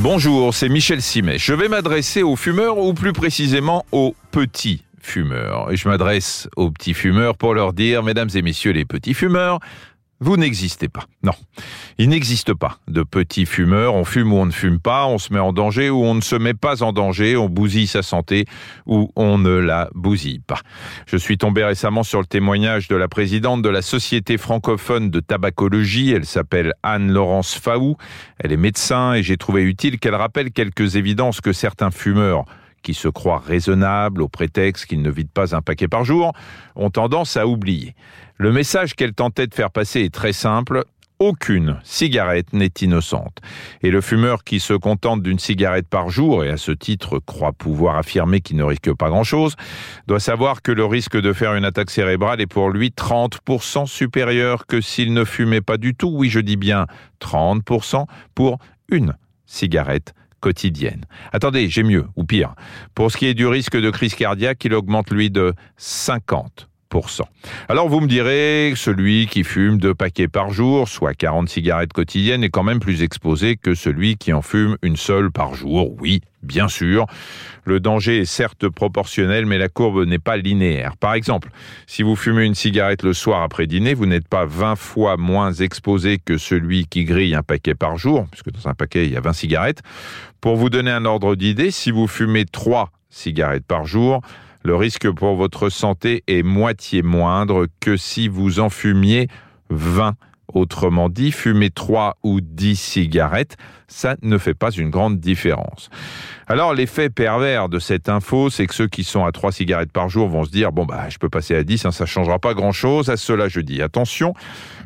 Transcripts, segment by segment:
Bonjour, c'est Michel Simet. Je vais m'adresser aux fumeurs ou plus précisément aux petits fumeurs. Je m'adresse aux petits fumeurs pour leur dire, mesdames et messieurs les petits fumeurs, vous n'existez pas. Non, il n'existe pas de petits fumeurs. On fume ou on ne fume pas, on se met en danger ou on ne se met pas en danger, on bousille sa santé ou on ne la bousille pas. Je suis tombé récemment sur le témoignage de la présidente de la Société francophone de tabacologie. Elle s'appelle Anne-Laurence Faou. Elle est médecin et j'ai trouvé utile qu'elle rappelle quelques évidences que certains fumeurs qui se croient raisonnables au prétexte qu'ils ne vident pas un paquet par jour, ont tendance à oublier. Le message qu'elle tentait de faire passer est très simple. Aucune cigarette n'est innocente. Et le fumeur qui se contente d'une cigarette par jour, et à ce titre croit pouvoir affirmer qu'il ne risque pas grand-chose, doit savoir que le risque de faire une attaque cérébrale est pour lui 30% supérieur que s'il ne fumait pas du tout. Oui, je dis bien 30% pour une cigarette quotidienne. Attendez, j'ai mieux, ou pire. Pour ce qui est du risque de crise cardiaque, il augmente lui de 50 alors vous me direz, celui qui fume deux paquets par jour, soit 40 cigarettes quotidiennes, est quand même plus exposé que celui qui en fume une seule par jour. Oui, bien sûr. Le danger est certes proportionnel, mais la courbe n'est pas linéaire. Par exemple, si vous fumez une cigarette le soir après dîner, vous n'êtes pas 20 fois moins exposé que celui qui grille un paquet par jour, puisque dans un paquet, il y a 20 cigarettes. Pour vous donner un ordre d'idée, si vous fumez 3 cigarettes par jour, le risque pour votre santé est moitié moindre que si vous en fumiez 20. Autrement dit, fumer 3 ou 10 cigarettes, ça ne fait pas une grande différence. Alors l'effet pervers de cette info, c'est que ceux qui sont à 3 cigarettes par jour vont se dire, bon bah je peux passer à 10, hein, ça changera pas grand-chose. À cela je dis attention,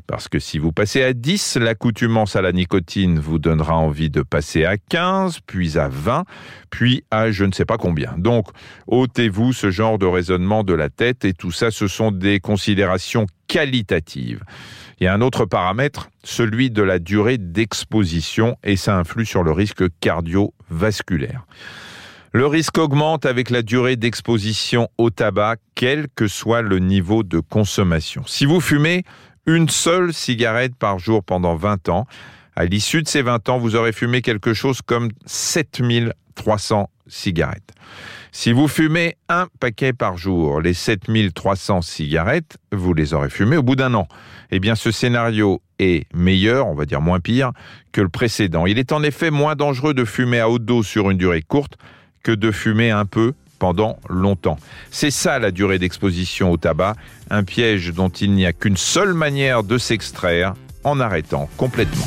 parce que si vous passez à 10, l'accoutumance à la nicotine vous donnera envie de passer à 15, puis à 20, puis à je ne sais pas combien. Donc ôtez-vous ce genre de raisonnement de la tête et tout ça, ce sont des considérations qualitatives. Il y a un autre paramètre, celui de la durée d'exposition, et ça influe sur le risque cardiovasculaire. Le risque augmente avec la durée d'exposition au tabac, quel que soit le niveau de consommation. Si vous fumez une seule cigarette par jour pendant 20 ans, à l'issue de ces 20 ans, vous aurez fumé quelque chose comme 7300 cigarettes. Si vous fumez un paquet par jour, les 7300 cigarettes, vous les aurez fumées au bout d'un an. Eh bien, ce scénario est meilleur, on va dire moins pire, que le précédent. Il est en effet moins dangereux de fumer à haute dose sur une durée courte que de fumer un peu pendant longtemps. C'est ça la durée d'exposition au tabac, un piège dont il n'y a qu'une seule manière de s'extraire, en arrêtant complètement.